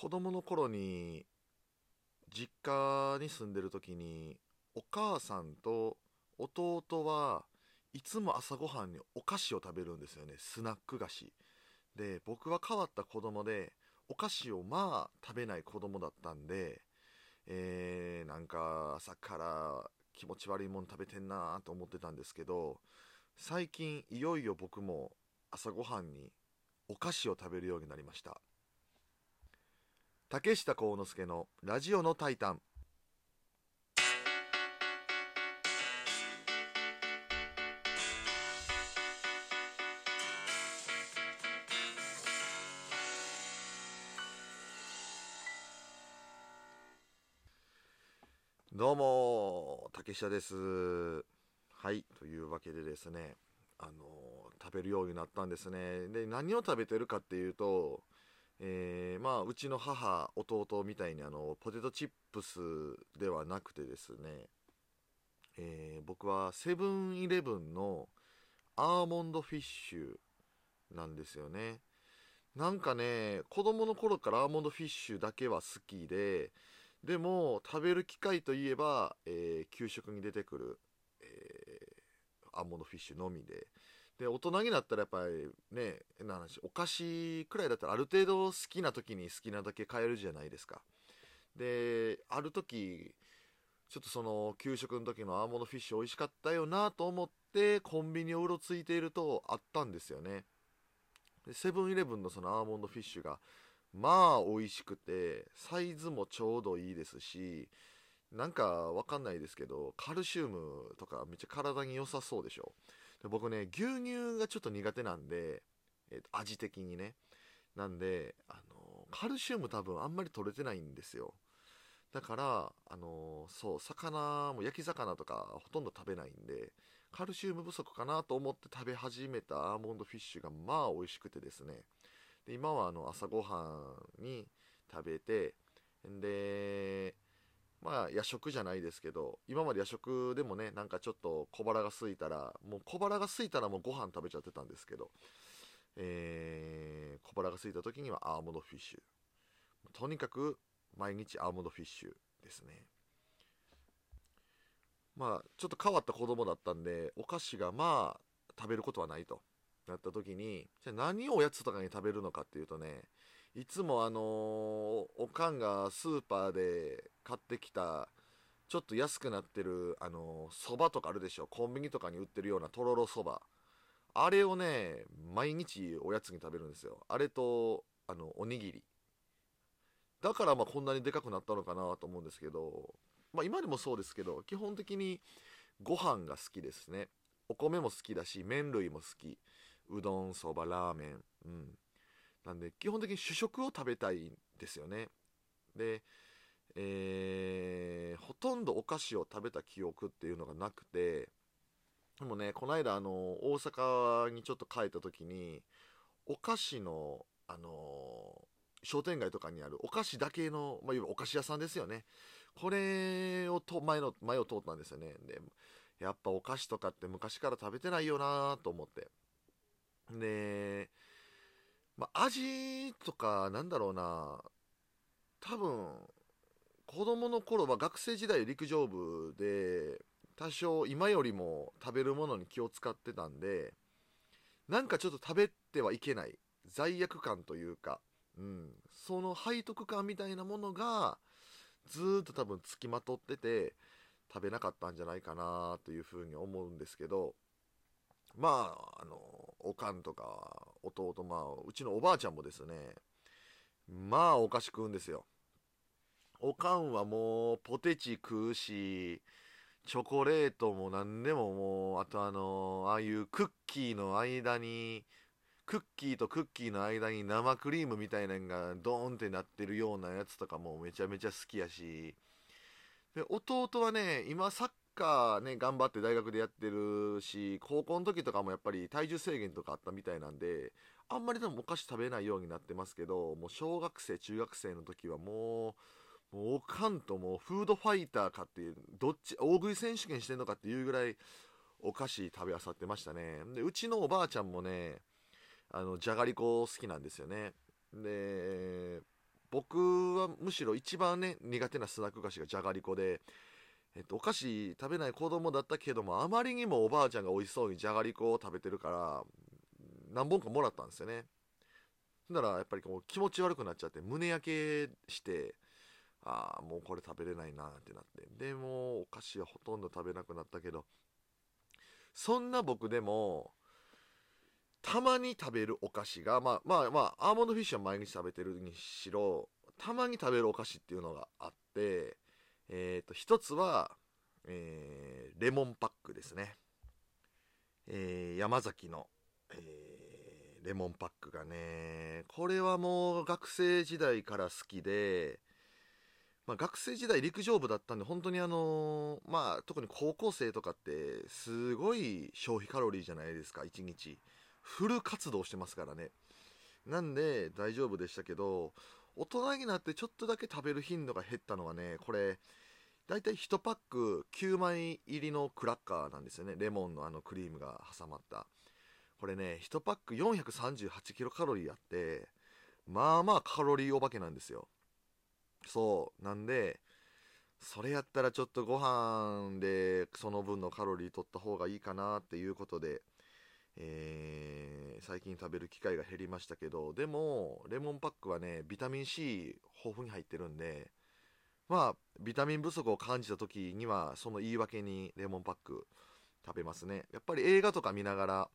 子供の頃に実家に住んでる時にお母さんと弟はいつも朝ごはんにお菓子を食べるんですよね。スナック菓子。で僕は変わった子供でお菓子をまあ食べない子供だったんでえー、なんか朝から気持ち悪いもん食べてんなと思ってたんですけど最近いよいよ僕も朝ごはんにお菓子を食べるようになりました。竹下幸之助のラジオのタイタン。どうも竹下です。はいというわけでですねあの食べるようになったんですね。で何を食べてるかっていうとえー、まあうちの母弟みたいにあのポテトチップスではなくてですね、えー、僕はセブンイレブンのアーモンドフィッシュなんですよね。なんかね子供の頃からアーモンドフィッシュだけは好きででも食べる機会といえば、えー、給食に出てくる、え、アーモンドフィッシュのみでで大人になったらやっぱりねな話お菓子くらいだったらある程度好きな時に好きなだけ買えるじゃないですか。である時ちょっとその給食の時のアーモンドフィッシュ美味しかったよなと思ってコンビニをうろついているとあったんですよね。でセブンイレブンのそのアーモンドフィッシュがまあ美味しくてサイズもちょうどいいですしなんかわかんないですけどカルシウムとかめっちゃ体に良さそうでしょ。で僕ね牛乳がちょっと苦手なんで、えー、と味的にね。なんで、あのカルシウム多分あんまり取れてないんですよ。だからあのそう魚も焼き魚とかほとんど食べないんでカルシウム不足かなと思って食べ始めたアーモンドフィッシュがまあ美味しくてですね。で今はあの朝ごはんに食べてでまあ夜食じゃないですけど今まで夜食でもねなんかちょっと小腹が空いたらもう小腹が空いたらもうご飯食べちゃってたんですけど、えー、小腹が空いた時にはアーモンドフィッシュ。とにかく毎日アーモンドフィッシュですね。まあちょっと変わった子供だったんでお菓子がまあ食べることはないと。なった時にじゃあ何をおやつとかに食べるのかっていうとねいつもあのー、おかんがスーパーで買ってきたちょっと安くなってるあのそ、ばとかあるでしょ。コンビニとかに売ってるようなとろろそばあれをね毎日おやつに食べるんですよ。あれとあのおにぎり。だからまあこんなにでかくなったのかなと思うんですけど。まあ今でもそうですけど基本的にご飯が好きですね。お米も好きだし麺類も好き。うどんそばラーメン。うん。なんで基本的に主食を食べたいんですよね。でえー、ほとんどお菓子を食べた記憶っていうのがなくてでもねこの間あの大阪にちょっと帰った時にお菓子のあの商店街とかにあるお菓子だけの、まあ、いわばお菓子屋さんですよね。これをと前の前を通ったんですよね。でやっぱお菓子とかって昔から食べてないよなと思って。で、まあ、味とかなんだろうな。多分子供の頃は学生時代陸上部で多少今よりも食べるものに気を使ってたんでなんかちょっと食べてはいけない。罪悪感というか、うん、その背徳感みたいなものがずっと多分つきまとってて食べなかったんじゃないかなというふうに思うんですけど。まああのおかんとか弟まあうちのおばあちゃんもですねまあお菓子食うんですよ。おかんはもうポテチ食うしチョコレートも何でももうあとあのああいうクッキーの間にクッキーとクッキーの間に生クリームみたいなのがドーンってなってるようなやつとかもめちゃめちゃ好きやし。で弟はね今サッカーね頑張って大学でやってるし高校の時とかもやっぱり体重制限とかあったみたいなんであんまりでもお菓子食べないようになってますけどもう小学生中学生の時はもうもうおかんともうフードファイターかっていうどっち大食い選手権してんのかっていうぐらいお菓子食べあさってましたね。でうちのおばあちゃんもねあのじゃがりこ好きなんですよね。で僕はむしろ一番ね苦手なスナック菓子がじゃがりこで、えっと、お菓子食べない子供だったけどもあまりにもおばあちゃんが美味しそうにじゃがりこを食べてるから何本かもらったんですよね。だからやっぱりこう気持ち悪くなっちゃって胸焼けしてああもうこれ食べれないなってなって。でもお菓子はほとんど食べなくなったけどそんな僕でもたまに食べるお菓子がまあまあまあアーモンドフィッシュは毎日食べてるにしろたまに食べるお菓子っていうのがあってえっ、ー、と一つは、えー、レモンパックですね、えー、山崎の、えレモンパックがねこれはもう学生時代から好きでまあ、学生時代陸上部だったんで本当にあのー、まあ特に高校生とかってすごい消費カロリーじゃないですか1日。フル活動してますからね。なんで大丈夫でしたけど大人になってちょっとだけ食べる頻度が減ったのはねこれ大体1パック9枚入りのクラッカーなんですよね。レモンのあのクリームが挟まった。これね1パック438キロカロリーあってまあまあカロリーお化けなんですよ。そう。なんでそれやったらちょっとご飯でその分のカロリー取った方がいいかなっていうことで、えー、最近食べる機会が減りましたけどでもレモンパックはねビタミン C 豊富に入ってるんでまあビタミン不足を感じた時にはその言い訳にレモンパック食べますね。やっぱり映画とか見ながら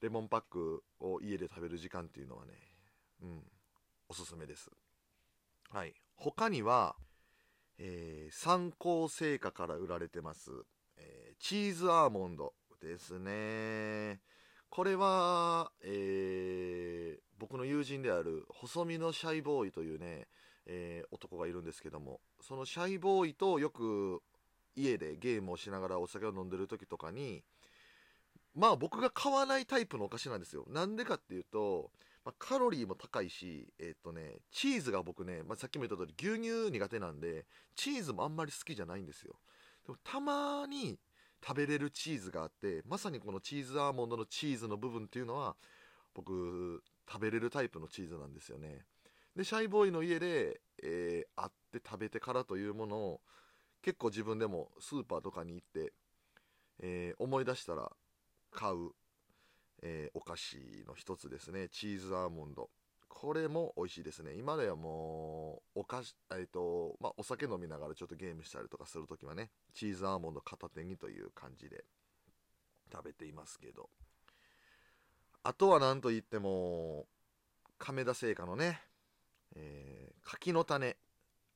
レモンパックを家で食べる時間っていうのはねうんおすすめです。はい。他には、えー、参考成果から売られてます、えー、チーズアーモンドですね。これは、えー、僕の友人である細身のシャイボーイというね、えー、男がいるんですけどもそのシャイボーイとよく家でゲームをしながらお酒を飲んでる時とかにまあ僕が買わないタイプのお菓子なんですよなんでかっていうとまあ、カロリーも高いし、えっとね、チーズが僕ね、まあ、さっきも言った通り牛乳苦手なんで、チーズもあんまり好きじゃないんですよ。でもたまに食べれるチーズがあって、まさにこのチーズアーモンドのチーズの部分っていうのは、僕、食べれるタイプのチーズなんですよね。で、シャイボーイの家で、えー、会って食べてからというものを、結構自分でもスーパーとかに行って、えー、思い出したら買うえー、お菓子の一つですねチーズアーモンドこれも美味しいですね。今ではもうお菓子えっ、とまあ、お酒飲みながらちょっとゲームしたりとかするときはねチーズアーモンド片手にという感じで食べていますけど。あとは何と言っても亀田製菓のね、えー、柿の種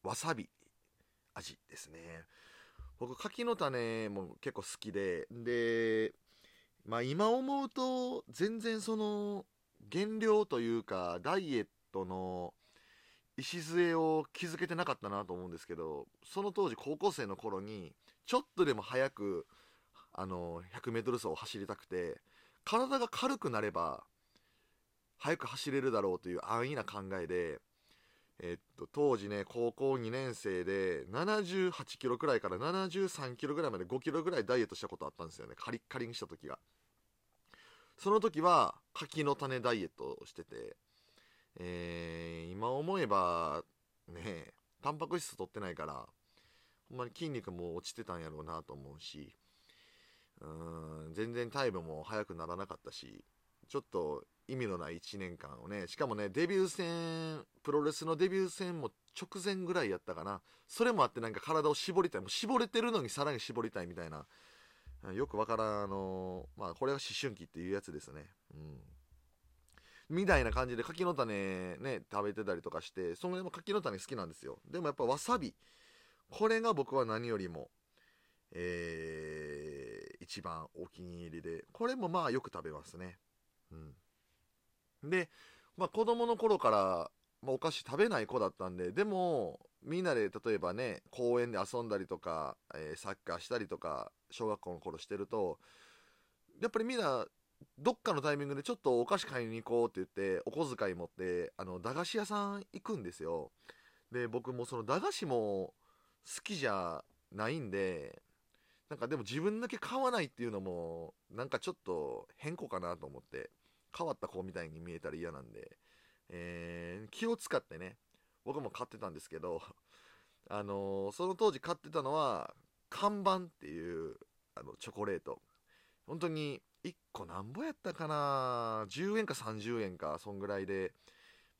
わさび味ですね。僕柿の種も結構好きででまあ今思うと全然その減量というかダイエットの礎を築けてなかったなと思うんですけどその当時高校生の頃にちょっとでも早くあの 100m 走を走りたくて体が軽くなれば速く走れるだろうという安易な考えで、えっと、当時ね高校2年生で78キロくらいから73キロぐらいまで5キロぐらいダイエットしたことあったんですよね。カリッカリにした時が。その時は柿の種ダイエットをしてて、えー、今思えばねタンパク質取ってないからほんまに筋肉も落ちてたんやろうなと思うしうん全然タイムも速くならなかったしちょっと意味のない1年間をねしかもねデビュー戦プロレスのデビュー戦も直前ぐらいやったかな。それもあってなんか体を絞りたいもう絞れてるのにさらに絞りたいみたいなよくわからん、あのまあ、これが思春期っていうやつですね。うん。みたいな感じで柿の種ね、食べてたりとかして、その辺も柿の種好きなんですよ。でもやっぱわさび。これが僕は何よりも、えー、一番お気に入りで、これもまあよく食べますね。うん。で、まあ子供の頃から、まあ、お菓子食べない子だったんで、でも、みんなで例えばね、公園で遊んだりとか、えー、サッカーしたりとか、小学校の頃してると、やっぱりみんな、どっかのタイミングでちょっとお菓子買いに行こうって言って、お小遣い持って、あの、駄菓子屋さん行くんですよ。で、僕もその駄菓子も好きじゃないんで、なんかでも自分だけ買わないっていうのも、なんかちょっと変更かなと思って、変わった子みたいに見えたら嫌なんで、えー、気を使ってね、僕も買ってたんですけど あのその当時買ってたのは看板っていうあのチョコレート。本当に1個なんぼやったかな？10円か30円かそんぐらいで、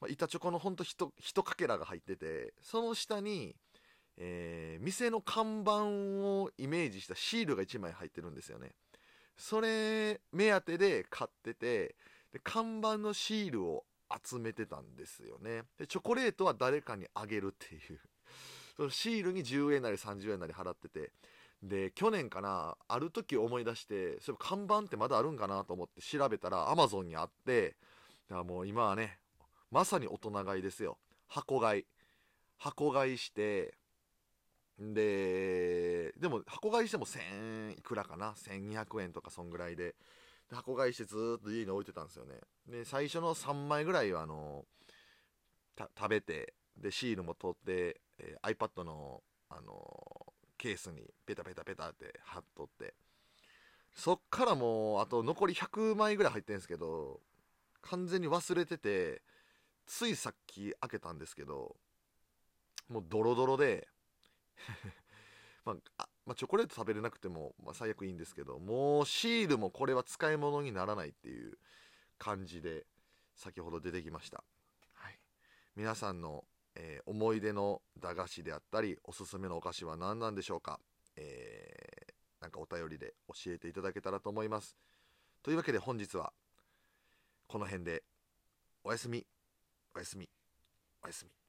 まあ、板チョコのほんと1かけらが入っててその下に、えー、店の看板をイメージしたシールが1枚入ってるんですよね。それ目当てで買っててで看板のシールを集めてたんですよね。でチョコレートは誰かにあげるっていう。そのシールに10円なり30円なり払ってて。で去年かなある時思い出してそういえば看板ってまだあるんかなと思って調べたらアマゾンにあってだからもう今はねまさに大人買いですよ。箱買い。箱買いしてででも箱買いしても1000いくらかな？1200円とかそんぐらいで。箱買いしてずっと家に置いてたんですよね。で最初の3枚ぐらいはあの食べてでシールも取って、えー、iPad の、あのケースにペタペタペタって貼っとって。そっからもうあと残り100枚ぐらい入ってるんですけど完全に忘れててついさっき開けたんですけどもうドロドロで まあ、まあ、チョコレート食べれなくても、まあ、最悪いいんですけどもうシールもこれは使い物にならないっていう感じで先ほど出てきました、はい、皆さんのえー、思い出の駄菓子であったりおすすめのお菓子は何なんでしょうか、えー、なんかお便りで教えていただけたらと思います。というわけで本日はこの辺でおやすみ。おやすみ。おやすみ